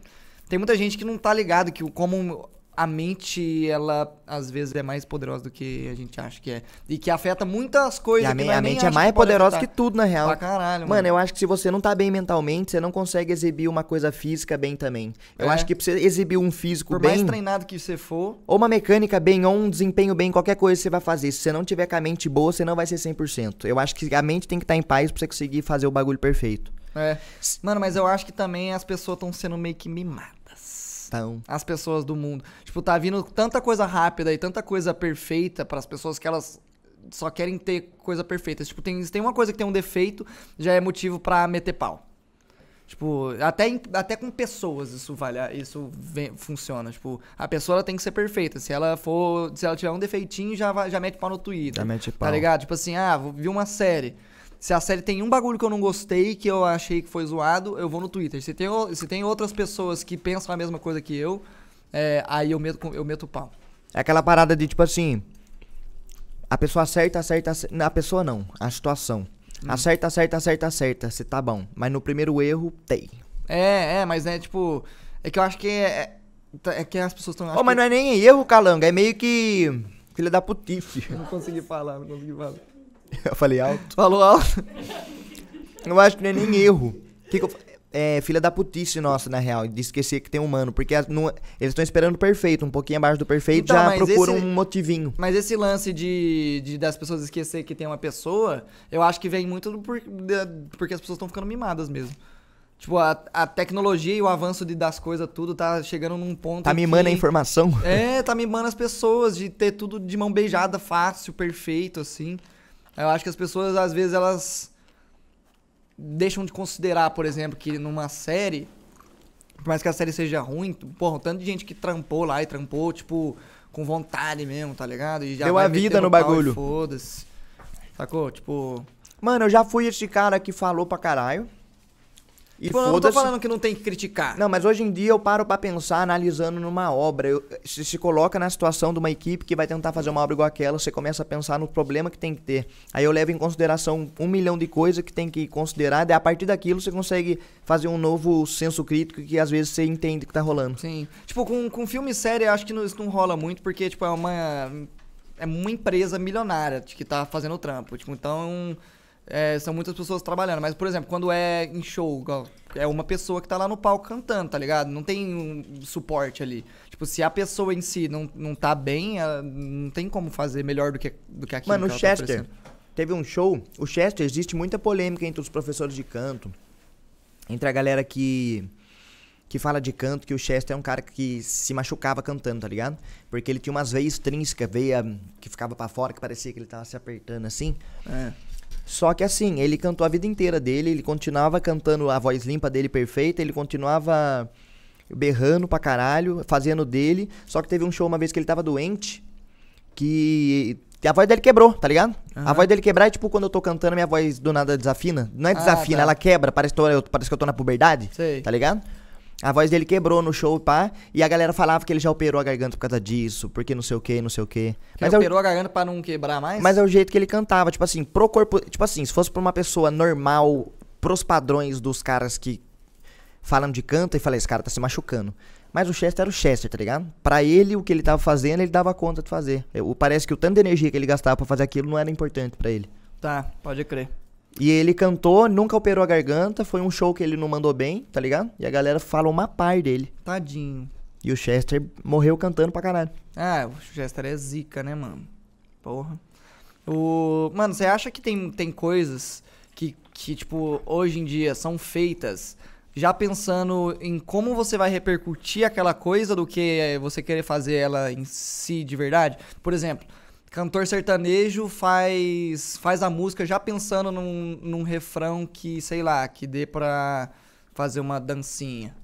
tem muita gente que não tá ligado que como a mente, ela às vezes é mais poderosa do que a gente acha que é. E que afeta muitas E coisas a, que me- nós a mente é mais que pode poderosa que afetar. tudo, na real. Pra caralho, mano. Mano, eu acho que se você não tá bem mentalmente, você não consegue exibir uma coisa física bem também. Eu É. acho que pra você exibir um físico Por bem. mais treinado que você for, Ou uma mecânica bem, ou um desempenho bem, qualquer coisa que você vai fazer. Se você não tiver com a mente boa, você não vai ser 100%. Eu acho que a mente tem que estar em paz pra você conseguir fazer o bagulho perfeito. É. Mano, mas eu acho que também as pessoas estão sendo meio que mimadas. Então, As pessoas do mundo. Tipo, tá vindo tanta coisa rápida e tanta coisa perfeita para as pessoas que elas só querem ter coisa perfeita. Tipo, tem, se tem uma coisa que tem um defeito, já é motivo pra meter pau. Tipo, até, até com pessoas isso vale, isso vem- funciona. Tipo, a pessoa tem que ser perfeita. Se ela for, se ela tiver um defeitinho, já já mete pau no Twitter. Já mete pau. Tá ligado? Tipo assim, ah, vi uma série. Se a série tem um bagulho que eu não gostei, que eu achei que foi zoado, eu vou no Twitter. Se tem, o- se tem outras pessoas que pensam a mesma coisa que eu, é, aí eu meto, eu meto pau. é aquela parada de tipo assim. A pessoa acerta, acerta, acerta. A pessoa não, a situação. Hum. Acerta, acerta, acerta, acerta. Você tá bom. Mas no primeiro erro, tem. É, é, mas é tipo. É que eu acho que é. É, é que as pessoas estão. Ô, mas não é nem erro, calanga. É meio que. Filha da putice. Não consegui falar, não consegui falar. Eu falei alto. Falou alto. Eu acho que não é nem erro. Que que eu é filha da putice nossa, na real, de esquecer que tem humano. Porque as- não- eles estão esperando o perfeito, um pouquinho abaixo do perfeito, Então, já procuram esse- um motivinho. Mas esse lance de, de das pessoas esquecer que tem uma pessoa, eu acho que vem muito do por, da- porque as pessoas estão ficando mimadas mesmo. Tipo, a, a tecnologia e o avanço de, das coisas, tudo tá chegando num ponto. Tá mimando a que- informação. É, tá mimando as pessoas de ter tudo de mão beijada, fácil, perfeito, assim. Eu acho que as pessoas, às vezes, elas deixam de considerar, por exemplo, que numa série, por mais que a série seja ruim, porra, um tanto de gente que trampou lá e trampou, tipo, com vontade mesmo, tá ligado? E já Deu a vida no bagulho. Foda-se. Sacou? Tipo. Mano, eu já fui esse cara que falou pra caralho. E tipo, eu não tô falando que não tem que criticar. Não, mas hoje em dia eu paro pra pensar, analisando numa obra. Eu- se se coloca na situação de uma equipe que vai tentar fazer uma obra igual aquela, você começa a pensar no problema que tem que ter. Aí eu levo em consideração um milhão de coisas que tem que considerar, daí a partir daquilo você consegue fazer um novo senso crítico que às vezes você entende o que tá rolando. Sim. Tipo, com, com filme e série, eu acho que não, isso não rola muito, porque, tipo, é uma. É uma empresa milionária que tá fazendo o trampo. Tipo, então. É, são muitas pessoas trabalhando. Mas, por exemplo, quando é em show, é uma pessoa que tá lá no palco cantando, tá ligado? Não tem um suporte ali. Tipo, se a pessoa em si não, não tá bem, não tem como fazer melhor do que, do que aquilo Mano, o que ela tá Chester oferecendo. teve um show. O Chester, existe muita polêmica entre os professores de canto. Entre a galera que. Que fala de canto, que o Chester é um cara que se machucava cantando, tá ligado? Porque ele tinha umas veias extrínsecas, veia que ficava pra fora, que parecia que ele tava se apertando assim. É. Só que assim, ele cantou a vida inteira dele, ele continuava cantando a voz limpa dele perfeita, ele continuava berrando pra caralho, fazendo dele. Só que teve um show uma vez que ele tava doente, que a voz dele quebrou, tá ligado? A Aham. voz dele quebrar é tipo quando eu tô cantando, minha voz do nada desafina. Não é Ah, desafina, tá. ela quebra, parece que, eu, parece que eu tô na puberdade, Sei. tá ligado? A voz dele quebrou no show, pá, e a galera falava que ele já operou a garganta por causa disso, porque não sei o que, não sei o que. Mas é o- operou a garganta pra não quebrar mais? mas é o jeito que ele cantava, tipo assim, pro corpo. Tipo assim, se fosse pra uma pessoa normal, pros padrões dos caras que falam de canto, e falei, esse cara tá se machucando. Mas o Chester era o Chester, tá ligado? Pra ele, o que ele tava fazendo, ele dava conta de fazer. Eu- parece que o tanto de energia que ele gastava pra fazer aquilo não era importante pra ele. Tá, pode crer. E ele cantou, nunca operou a garganta, foi um show que ele não mandou bem, tá ligado? E a galera falou uma par dele. Tadinho. E o Chester morreu cantando pra caralho. Ah, o Chester é zica, né, mano? Porra. O... Mano, você acha que tem, tem coisas que, que, tipo, hoje em dia são feitas já pensando em como você vai repercutir aquela coisa do que você querer fazer ela em si de verdade? Por exemplo, cantor sertanejo faz, faz a música já pensando num, num refrão que, sei lá, que dê pra fazer uma dancinha.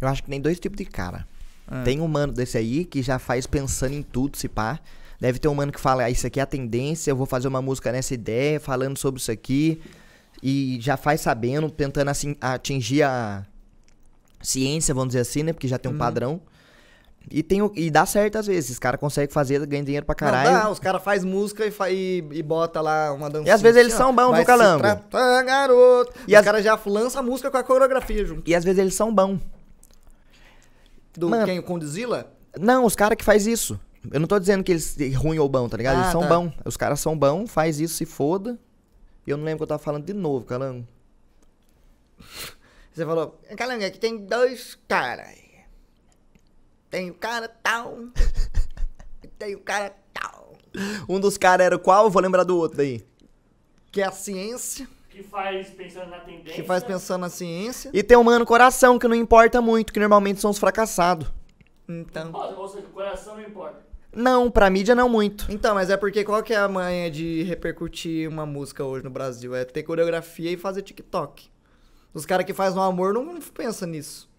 Eu acho que tem dois tipos de cara. Ah. Tem um mano desse aí que já faz pensando em tudo, se pá. Deve ter um mano que fala, ah, isso aqui é a tendência, eu vou fazer uma música nessa ideia, falando sobre isso aqui. E já faz sabendo, tentando assim, atingir a ciência, vamos dizer assim, né? Porque já tem um Uhum. padrão. E, tem, e dá certo às vezes. Os caras conseguem fazer, ganham dinheiro pra Não caralho. dá, os caras fazem música e, fa- e, e bota lá uma dancinha. E às vezes eles assim, são bons, se Calango? tratar, garoto. E E as- os caras já lançam a música com a coreografia junto. E às vezes eles são bons. Do Mano. quem? O Condizila? Não, os caras que faz isso. Eu não tô dizendo que eles é ruim ou bom, tá ligado? Ah, eles são tá. bons. Os caras são bons, faz isso, se foda. E eu não lembro o que eu tava falando de novo, calango. Você falou, Calango, aqui tem dois caras. Tem o cara tal. tem o cara tal. Um dos caras era qual? Eu vou lembrar do outro daí. Que é a ciência. Que faz pensando na tendência. Que faz pensando na ciência. E tem um mano coração, que não importa muito, que normalmente são os fracassados. Então. Ou, ou seja, o coração não importa. Não, pra mídia não muito. Então, mas é porque qual que é a manha de repercutir uma música hoje no Brasil? É ter coreografia e fazer TikTok. Os caras que fazem no amor não pensam nisso.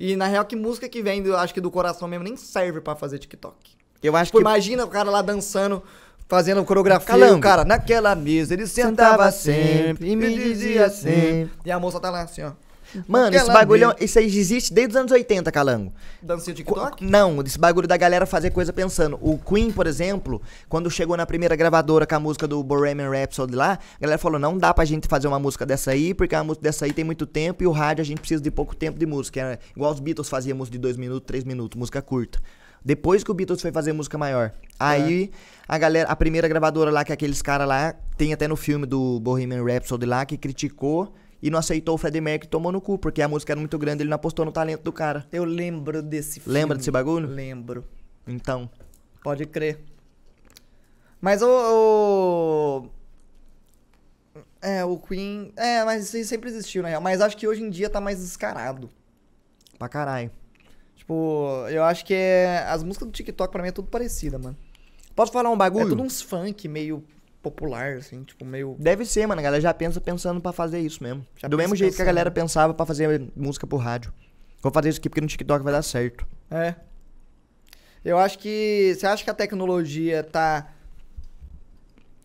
E na real, que música que vem, do, acho que do coração mesmo, nem serve pra fazer TikTok. Eu acho Tipo, que. imagina o cara lá dançando, fazendo coreografia, Calango. o cara naquela mesa, ele sentava sempre e me dizia sempre. E a moça tá lá assim, ó. Mano, esse bagulho, mesa. isso aí existe desde os anos 80, Calango. Dancinha TikTok? Não, esse bagulho da galera fazer coisa pensando. O Queen, por exemplo, quando chegou na primeira gravadora com a música do Bohemian Rhapsody lá, a galera falou: não dá pra gente fazer uma música dessa aí, porque a música dessa aí tem muito tempo e o rádio a gente precisa de pouco tempo de música. Era igual os Beatles faziam música de dois minutos, três minutos, música curta. Depois que o Beatles foi fazer música maior. Aí a galera, a primeira gravadora lá, que é aqueles caras lá, tem até no filme do Bohemian Rhapsody lá, que criticou e não aceitou o Freddie Mercury e tomou no cu, porque a música era muito grande, ele não apostou no talento do cara. Eu lembro desse filme. Lembra desse bagulho? Lembro. Então. Pode crer. Mas o, o- É, o Queen. É, mas isso sempre existiu, real. Mas acho que hoje em dia tá mais descarado. Pra caralho. Tipo, eu acho que é. As músicas do TikTok pra mim é tudo parecida, mano. Posso falar um bagulho? É tudo uns funk meio popular, assim, tipo, meio. Deve ser, mano. A galera já pensa pensando pra fazer isso mesmo. Já Do mesmo jeito que a pensando. galera pensava pra fazer música pro rádio. Vou fazer isso aqui porque no TikTok vai dar certo. É. Eu acho que. Você acha que a tecnologia tá.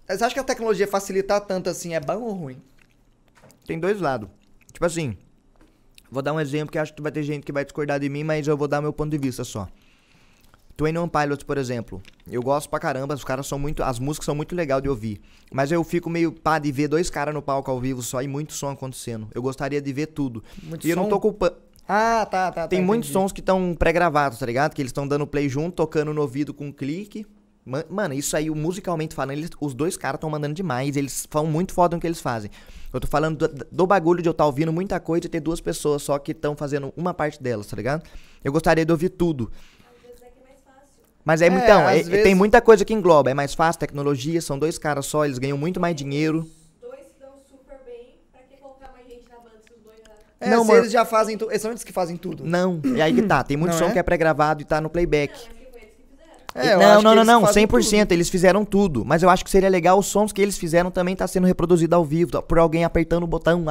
Você acha que a tecnologia facilitar tanto assim é bom ou ruim? Tem dois lados. Tipo assim, vou dar um exemplo que acho que vai ter gente que vai discordar de mim, mas eu vou dar meu ponto de vista só. Twenty One Pilots, por exemplo. Eu gosto pra caramba, os caras são muito. As músicas são muito legais de ouvir. Mas eu fico meio pá de ver dois caras no palco ao vivo só e muito som acontecendo. Eu gostaria de ver tudo. Muito e eu não som? tô culpando. Ah, tá, tá. Tem tá, muitos entendi. sons que estão pré-gravados, tá ligado? Que eles estão dando play junto, tocando no ouvido com um clique. Ma- Mano, isso aí, musicalmente falando, eles- os dois caras estão mandando demais. Eles são muito foda no que eles fazem. Eu tô falando do, do bagulho de eu estar ouvindo muita coisa e ter duas pessoas só que estão fazendo uma parte delas, tá ligado? Eu gostaria de ouvir tudo. Às vezes é que é mais fácil. Mas é, É, então, às é- vezes- tem muita coisa que engloba. É mais fácil, tecnologia, são dois caras só, eles ganham muito mais dinheiro. Os dois se dão super bem. Pra que colocar mais gente na banda se os dois já. É, Não, se mano. eles já fazem tudo. Eles são eles que fazem tudo. Não, é aí que tá. Tem muito Não som é? que é pré-gravado e tá no playback. Não, mas que foi eles que fizeram. É, eu não, não, não, não, fazem 100%, eles fizeram tudo. Mas eu acho que seria legal os sons que eles fizeram também tá sendo reproduzido ao vivo, tá, por alguém apertando o botão,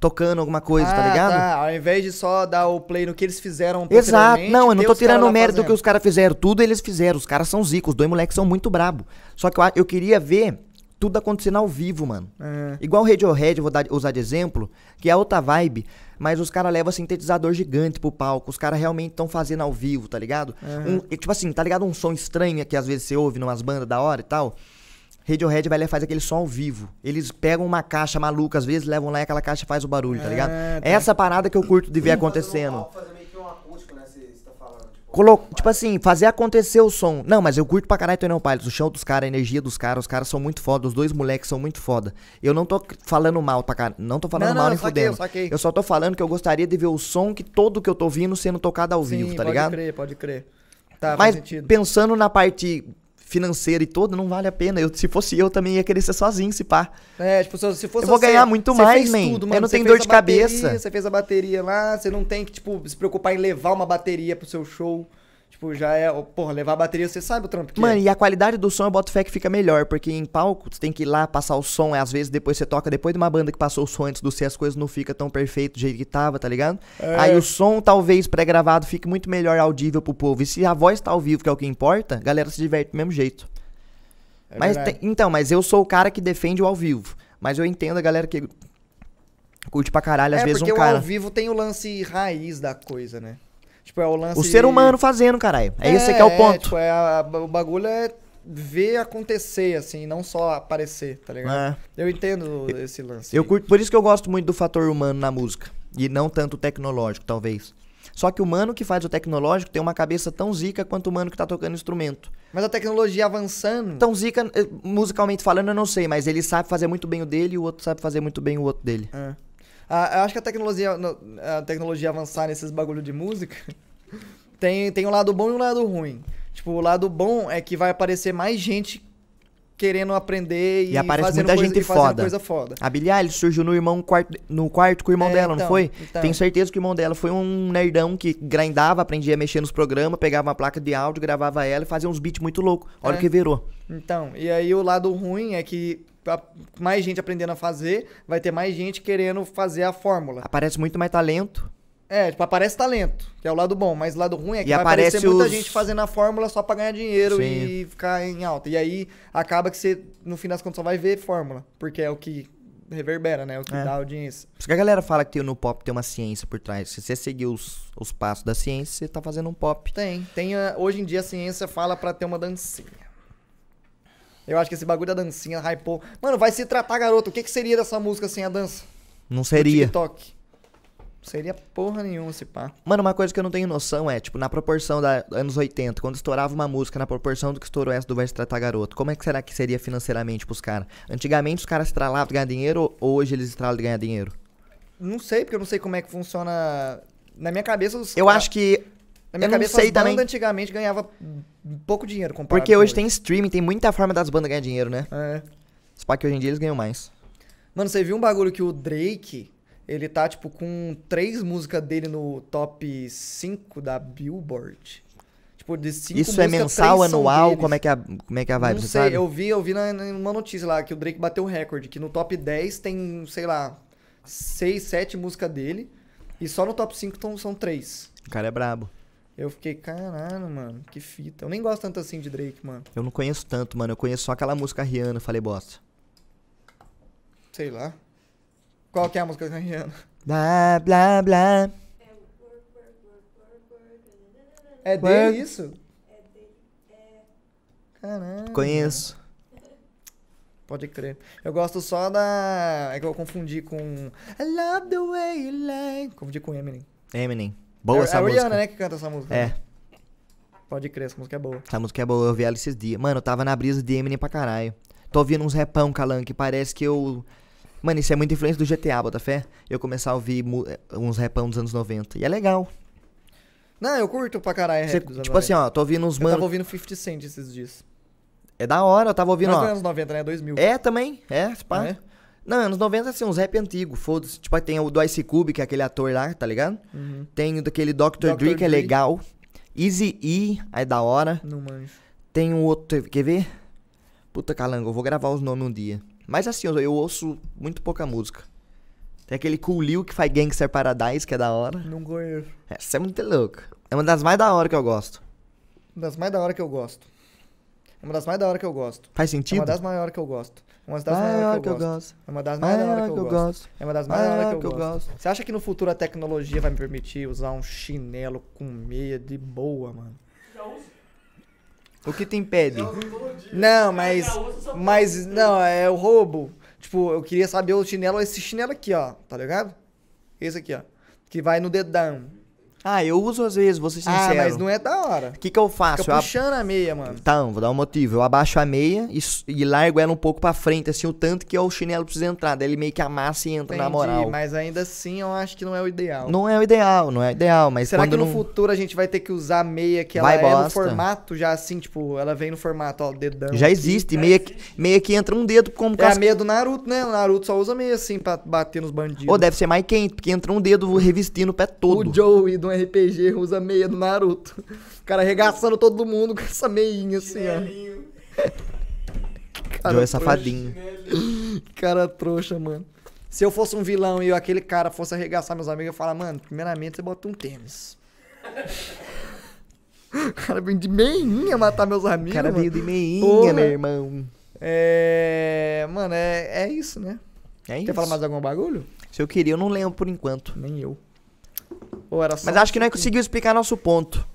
tocando alguma coisa, tá Ah, ligado? Tá. Ao invés de só dar o play no que eles fizeram Exato, não, eu não tô tirando o mérito do que os caras fizeram, tudo eles fizeram, os caras são zicos, os dois moleques são muito brabo. Só que eu, eu queria ver tudo acontecendo ao vivo, mano. É. Igual o Radiohead, eu vou dar, usar de exemplo, que é outra vibe, mas os caras levam sintetizador gigante pro palco, os caras realmente estão fazendo ao vivo, tá ligado? Um- e, tipo assim, tá ligado um som estranho que às vezes você ouve numas bandas da hora e tal? Radiohead vai lá e faz aquele som ao vivo. Eles pegam uma caixa maluca, às vezes levam lá e aquela caixa faz o barulho, tá ligado? Ah, tá. É essa parada que eu curto de ver acontecendo. um acústico, né? Você você tá falando. Tipo, Colo tipo assim, fazer acontecer o som. Não, mas eu curto pra caralho Tony Pilots. O show dos caras, a energia dos caras, os caras são muito foda. Os dois moleques são muito foda. Eu não tô falando mal pra caralho. Não tô falando Não, mal não, nem saquei, fudendo. saquei. Eu só tô falando que eu gostaria de ver o som que todo que eu tô ouvindo sendo tocado ao Sim, vivo, tá pode ligado? crer, pode crer. Tá, Mas pensando na parte financeira e toda, não vale a pena. Eu, se fosse eu, também ia querer ser sozinho, se pá. É, tipo, se se fosse Eu vou você, ganhar muito mais, man. tudo, Eu mano. não Você tenho dor de bateria, cabeça. Você fez a bateria lá, você não tem que, tipo, se preocupar em levar uma bateria pro seu show. Tipo, já é, porra, levar a bateria, você sabe o trampo que Mano, é. e a qualidade do som eu boto fé que fica melhor, porque em palco você tem que ir lá passar o som, e às vezes depois você toca depois de uma banda que passou o som antes do C, as coisas não ficam tão perfeito do jeito que tava, tá ligado? É. Aí o som, talvez pré-gravado, fique muito melhor audível pro povo. E se a voz tá ao vivo, que é o que importa, a galera se diverte do mesmo jeito. É mas tem- então, mas eu sou o cara que defende o ao vivo. Mas eu entendo a galera que curte pra caralho, às é, vezes porque um o cara. ao vivo tem o lance raiz da coisa, né? Tipo, é o lance... O ser humano fazendo, caralho. É, esse que é o ponto. tipo, é a- o bagulho é ver acontecer, assim, não só aparecer, tá ligado? É. Eu entendo esse lance. Eu curto, por isso que eu gosto muito do fator humano na música. E não tanto o tecnológico, talvez. Só que o mano que faz o tecnológico tem uma cabeça tão zica quanto o mano que tá tocando instrumento. Mas a tecnologia avançando... Tão zica, eh, musicalmente falando, eu não sei, mas ele sabe fazer muito bem o dele e o outro sabe fazer muito bem o outro dele. É. Ah, eu acho que a tecnologia, no- a tecnologia avançar nesses bagulho de música tem, tem um lado bom e um lado ruim. Tipo, o lado bom é que vai aparecer mais gente querendo aprender e, E aparece fazendo muita coisa, gente e fazendo foda. coisa foda. A Billie Eilish surgiu no, irmão quarto, no quarto com o irmão É, dela, não então, foi? então. Tenho certeza que o irmão dela foi um nerdão que grindava, aprendia a mexer nos programas, pegava uma placa de áudio, gravava ela e fazia uns beats muito loucos. Olha É. o que virou. Então, e aí o lado ruim é que mais gente aprendendo a fazer, vai ter mais gente querendo fazer a fórmula. Aparece muito mais talento. É, tipo, aparece talento, que é o lado bom, mas o lado ruim é que E vai aparece aparecer muita os- gente fazendo a fórmula só pra ganhar dinheiro Sim. e ficar em alta. E aí acaba que você, no fim das contas, só vai ver fórmula, porque é o que reverbera, né? É o que É. dá audiência. Por isso que a galera fala que no pop tem uma ciência por trás. Se você seguir os, os passos da ciência, você tá fazendo um pop. Tem, tem. a- hoje em dia a ciência fala pra ter uma dancinha. Eu acho que esse bagulho da dancinha hypou. Mano, vai se tratar, garoto. O que, que seria dessa música sem a dança? Não seria. TikTok. Seria porra nenhuma esse pá. Mano, uma coisa que eu não tenho noção é, tipo, na proporção da anos 80, quando estourava uma música, na proporção do que estourou essa do Vai Se Tratar Garoto, como é que será que seria financeiramente pros caras? Antigamente os caras estralavam de ganhar dinheiro ou hoje eles estralam de ganhar dinheiro? Não sei, porque eu não sei como é que funciona. Na minha cabeça, os. Eu acho que. Na minha eu não cabeça, sei as também. antigamente ganhava pouco dinheiro comparado Porque com hoje tem streaming, tem muita forma das bandas ganhar dinheiro, né? É. Só que hoje em dia eles ganham mais. Mano, você viu um bagulho que o Drake, ele tá, tipo, com três músicas dele no top 5 da Billboard. Tipo, de cinco Isso é músicas, mensal, três são anual? Como é, que é, a, como é que é a vibe, Não sei, sabe? eu vi, eu vi na, numa notícia lá que o Drake bateu o recorde, que no top 10 tem, sei lá, 6, 7 músicas dele, e só no top 5 tão, são 3. O cara é brabo. Eu fiquei, caralho, mano, que fita. Eu nem gosto tanto assim de Drake, mano. Eu não conheço tanto, mano. Eu conheço só aquela música Rihanna, falei bosta. Sei lá. Qual que é a música Rihanna? Blá, blá, blá. É dele isso? Caralho. Conheço. Pode crer. Eu gosto só da. É que eu confundi com. I love the way you lie. Confundi com Eminem. Eminem. Boa é, essa é a música. Rihanna, né, que canta essa música. É, Pode crer, essa música é boa. essa música é boa, eu vi ela esses dias. Mano, eu tava na brisa de Eminem pra caralho. Tô ouvindo uns repão, Calan, que parece que eu. Mano, isso é muita influência do GTA, bota fé? Eu começar a ouvir eh, uns repão dos anos 90. E é legal. Não, eu curto pra caralho anos tipo assim, 90. ó, tô ouvindo uns Eu tava mano. ouvindo 50 Cent esses dias. É da hora, eu tava ouvindo, Não é ó. anos 90, né? 2000. É também, é, pá. É? Não, anos 90, assim, uns rap antigo, foda-se. Tipo, tem o do Ice Cube, que é aquele ator lá, tá ligado? Uhum. Tem o daquele Dr. Dr. Dre, que é legal. Easy E, é da hora. Não manjo. Tem um outro, quer ver? Puta calango, eu vou gravar os nomes um dia. Mas assim, eu, eu ouço muito pouca música. Tem aquele Cool Lil que faz Gangster Paradise, que é da hora. Não conheço. Essa é muito louca. É uma das mais da hora que eu gosto. Uma das mais da hora que eu gosto. É Uma das mais da hora que eu gosto. Faz É sentido? uma das maiores que eu gosto. É uma das Maior maiores que eu gosto. É uma das mais da hora Maior que eu gosto. gosto. É uma das mais da hora Maior que eu gosto. Você acha que no futuro a tecnologia vai me permitir usar um chinelo com meia de boa, mano? Já usa. O que te impede? Não, mas. Mas, não, é o roubo. Tipo, eu queria saber o chinelo, esse chinelo aqui, ó. Tá ligado? Esse aqui, ó. Que vai no dedão. Ah, eu uso às vezes, vou ser sincero. Ah, mas não é da hora. O que que eu faço? Fica Eu puxando a meia, mano. Então, vou dar um motivo. Eu abaixo a meia e, e largo ela um pouco pra frente, assim, o tanto que o chinelo precisa entrar. Daí ele meio que amassa e entra na Entendi, moral. mas ainda assim eu acho que não é o ideal. Não é o ideal, não é o ideal, mas Será que no não... futuro a gente vai ter que usar a meia que ela Vai é no formato já assim, tipo, ela vem no formato, ó, dedão. Já existe, meia que, meia que entra um dedo como É a meia do Naruto, né? O Naruto só usa meia assim pra bater nos bandidos. Ou deve ser mais quente, porque entra um dedo revestindo o pé todo. O Joey do RPG usa meia do Naruto. O cara arregaçando todo mundo com essa meinha assim, ó. Cara Joey é trouxa. safadinho. chinelinho. Cara trouxa, mano. Se eu fosse um vilão e aquele cara fosse arregaçar meus amigos, eu ia falar, mano, primeiramente você bota um tênis. O cara vem de meinha matar meus O amigos. cara mano. veio de meinha, Porra. meu irmão. É. Mano, é, é isso, né? É isso. Quer falar mais algum bagulho? Se eu queria, eu não lembro por enquanto. Nem eu. Ou era Mas acho que nós conseguimos explicar nosso ponto.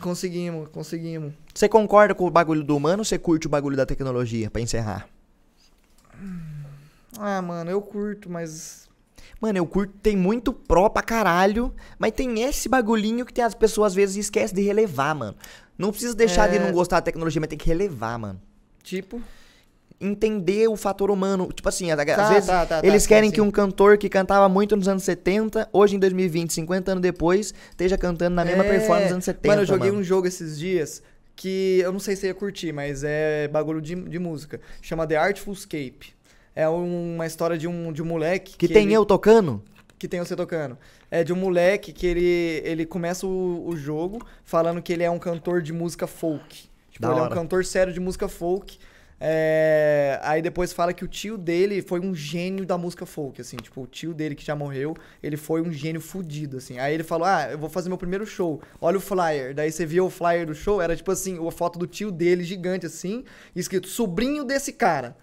Conseguimos, conseguimos. Você concorda com o bagulho do humano ou você curte o bagulho da tecnologia, pra encerrar? Ah, mano, eu curto, mas. Mano, eu curto, tem muito pró pra caralho, mas tem esse bagulhinho que tem as pessoas às vezes esquecem de relevar, mano. Não precisa deixar de É. não gostar da tecnologia, mas tem que relevar, mano. Tipo. Entender o fator humano. Tipo assim, às Tá, vezes tá, tá, tá, eles sim, querem que um cantor que cantava muito nos anos 70, hoje em 2020, 50 anos depois, esteja cantando na mesma É, performance dos anos 70. Mano, eu joguei mano. um jogo esses dias que eu não sei se ia curtir, mas é bagulho de, de música. Chama The Artful Escape. É um- uma história de um, de um moleque Que, tem ele- eu tocando? que tem você tocando. É de um moleque que ele, ele começa o, o jogo falando que ele é um cantor de música folk. Tipo, Da ele é um hora. cantor sério de música folk. É, aí depois fala que o tio dele foi um gênio da música folk, assim. Tipo, o tio dele que já morreu, ele foi um gênio fudido, assim. Aí ele falou, ah, eu vou fazer meu primeiro show. Olha o flyer. Daí você viu o flyer do show, era tipo assim, a foto do tio dele gigante, assim, escrito sobrinho desse cara.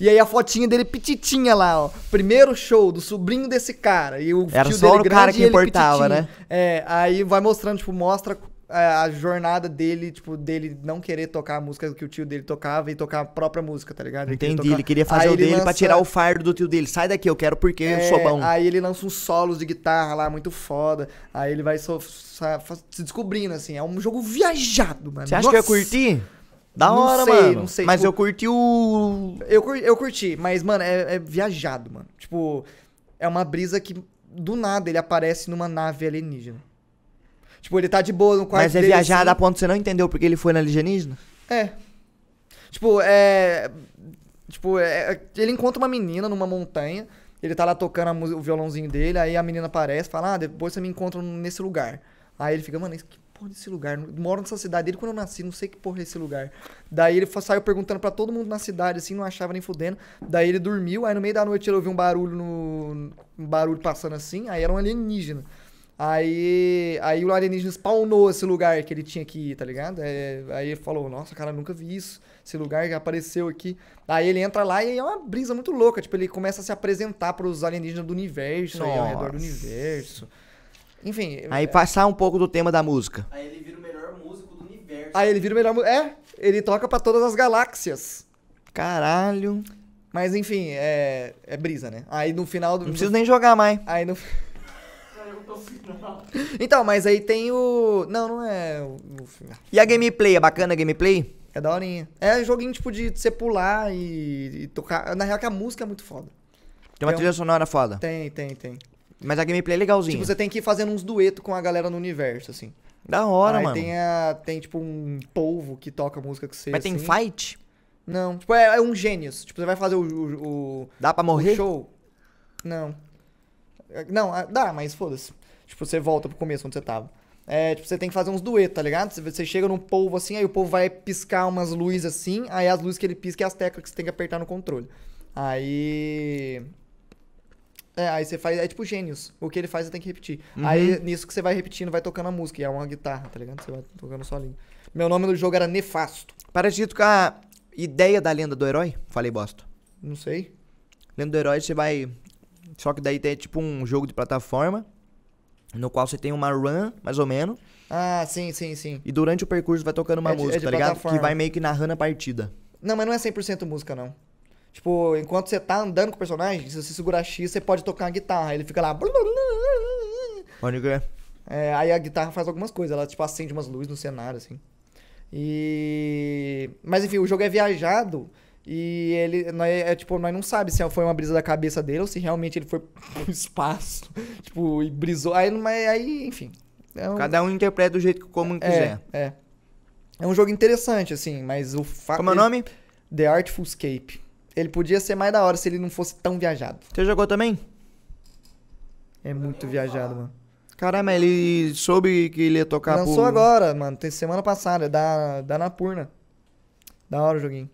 E aí a fotinha dele pititinha lá, ó. Primeiro show do sobrinho desse cara. E o Era tio só dele o cara grande que e ele importava, pititinho. né? É, aí vai mostrando, tipo, mostra a jornada dele, tipo, dele não querer tocar a música que o tio dele tocava e tocar a própria música, tá ligado? queria Entendi, tocar- ele queria fazer Aí o ele dele pra lança- tirar o fardo do tio dele. Sai daqui, eu quero porque eu sou é, bom. Aí ele lança uns solos de guitarra lá, muito foda. Aí ele vai so- se descobrindo, assim. É um jogo viajado, mano. Você acha que eu ia Nossa! curtir? Da Não hora, sei, mano. não sei, Mas tipo- eu curti o. Eu, cur- eu curti, mas, mano, é, é viajado, mano. Tipo, é uma brisa que do nada ele aparece numa nave alienígena. Tipo, ele tá de boa no quarto Mas é dele, viajado a assim. ponto que você não entendeu porque ele foi na alienígena? É. Tipo, é. Tipo, é, ele encontra uma menina numa montanha. Ele tá lá tocando a música- o violãozinho dele. Aí a menina aparece fala: Ah, depois você me encontra nesse lugar. Aí ele fica, mano, que porra desse lugar? Eu Moro nessa cidade desde quando eu nasci, não sei que porra é esse lugar. Daí ele saiu perguntando pra todo mundo na cidade, assim, não achava nem fudendo. Daí ele dormiu, aí no meio da noite ele ouviu um barulho no. Um barulho passando assim, aí era um alienígena. Aí, aí o alienígena spawnou esse lugar que ele tinha que ir, tá ligado? É, aí ele falou, nossa, cara, nunca vi isso. Esse lugar que apareceu aqui. Aí ele entra lá e é uma brisa muito louca. Tipo, ele começa a se apresentar pros alienígenas do universo, aí, ao redor do universo. Enfim. Aí é- passar um pouco do tema da música. Aí ele vira o melhor músico do universo. aí ele vira o melhor. É, ele toca pra todas as galáxias. Caralho. Mas enfim, é, é brisa, né? Aí no final do. Não preciso nem jogar mais. Aí no. Final. Então, mas aí tem o. Não, não é o o final. E a gameplay? É bacana a gameplay? É daorinha. É joguinho tipo de você pular e, e tocar. Na real, que a música é muito foda. Tem uma Tem um- trilha sonora foda. Tem, tem, tem. Mas a gameplay é legalzinha. Tipo, você tem que ir fazendo uns duetos com a galera no universo, assim. Da hora, Aí mano. Tem, a, tem, tipo, um polvo que toca a música que você. Mas tem assim. fight? Não. Tipo, é, é um gênios. Tipo, você vai fazer o, o, o- Dá pra o morrer? show. Não. É, Não, ah, dá, mas foda-se. Tipo, você volta pro começo onde você tava. É, tipo, você tem que fazer uns duetos, tá ligado? Você, chega num polvo assim, aí o povo vai piscar umas luzes assim, aí as luzes que ele pisca é as teclas que você tem que apertar no controle. Aí. É, aí você faz. É tipo gênios. O que ele faz você tem que repetir. Aí nisso que você vai repetindo, vai tocando a música. E é uma guitarra, tá ligado? Você vai tocando solinho. Meu nome do jogo era Nefasto. Parecido com a ideia da lenda do herói. Falei bosta. Não sei. Lenda do herói você vai. Só que daí tem tipo um jogo de plataforma. No qual você tem uma run, mais ou menos. Ah, sim, sim, sim. E durante o percurso vai tocando uma É de- é música, de tá ligado? Que vai meio que narrando a partida. Não, mas não é 100% música, não. Tipo, enquanto você tá andando com o personagem, se você segurar X, você pode tocar a guitarra. Ele fica lá. Pode crer. É, aí a guitarra faz algumas coisas. Ela, tipo, acende umas luzes no cenário, assim. E... Mas, enfim, o jogo é viajado. E ele... Nós, é, tipo, nós não sabe se foi uma brisa da cabeça dele ou se realmente ele foi pro espaço. tipo, e brisou. Aí, mas, aí enfim. É um, Cada um interpreta do jeito que como quiser. é, é. É um jogo interessante, assim, mas o fato... Como é o nome? The Artful Escape. Ele podia ser mais da hora se ele não fosse tão viajado. Você jogou também? É muito viajado, mano. Caramba, ele soube que ele ia tocar Lançou pro... agora, mano. Tem semana passada. Da, da Napurna. Da hora o joguinho.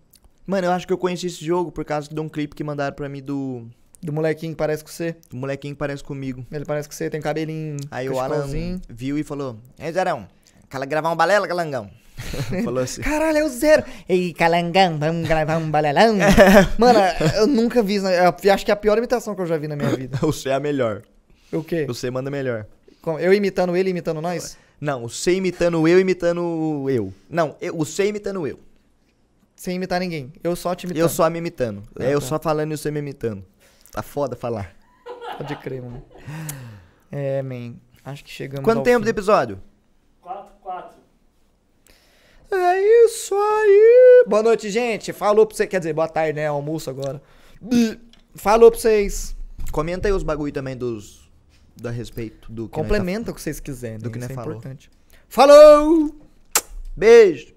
Mano, eu acho que eu conheci esse jogo por causa de um clipe que mandaram pra mim do, Do molequinho que parece com você. do molequinho que parece comigo. Ele parece com você, tem cabelinho. Aí o Alan viu e falou: Ei, Zerão, quer gravar um balela, galangão? falou assim. Caralho, é o zero. Ei, calangão, vamos gravar um balalão. Mano, eu nunca vi isso. Eu acho que é a pior imitação que eu já vi na minha vida. Você é a melhor. O quê? Você manda melhor. Como- Eu imitando ele, imitando nós? Não, você imitando eu, imitando eu. Não, eu, você imitando eu. Sem imitar ninguém. Eu só te imitando. Eu só me imitando. Ah, é eu tá. só falando e você me imitando. Tá foda falar. Pode crer, mano. É, man. Acho que chegamos Quanto ao tempo de fim. episódio? 4, 4. É isso aí. Boa noite, gente. Falou pra você. Quer dizer, boa tarde, né? Almoço agora. Falou pra vocês. Comenta aí os bagulho também dos. Da respeito do que tá Complementa o que vocês quiserem. do que isso nós é falou. importante. Falou! Beijo.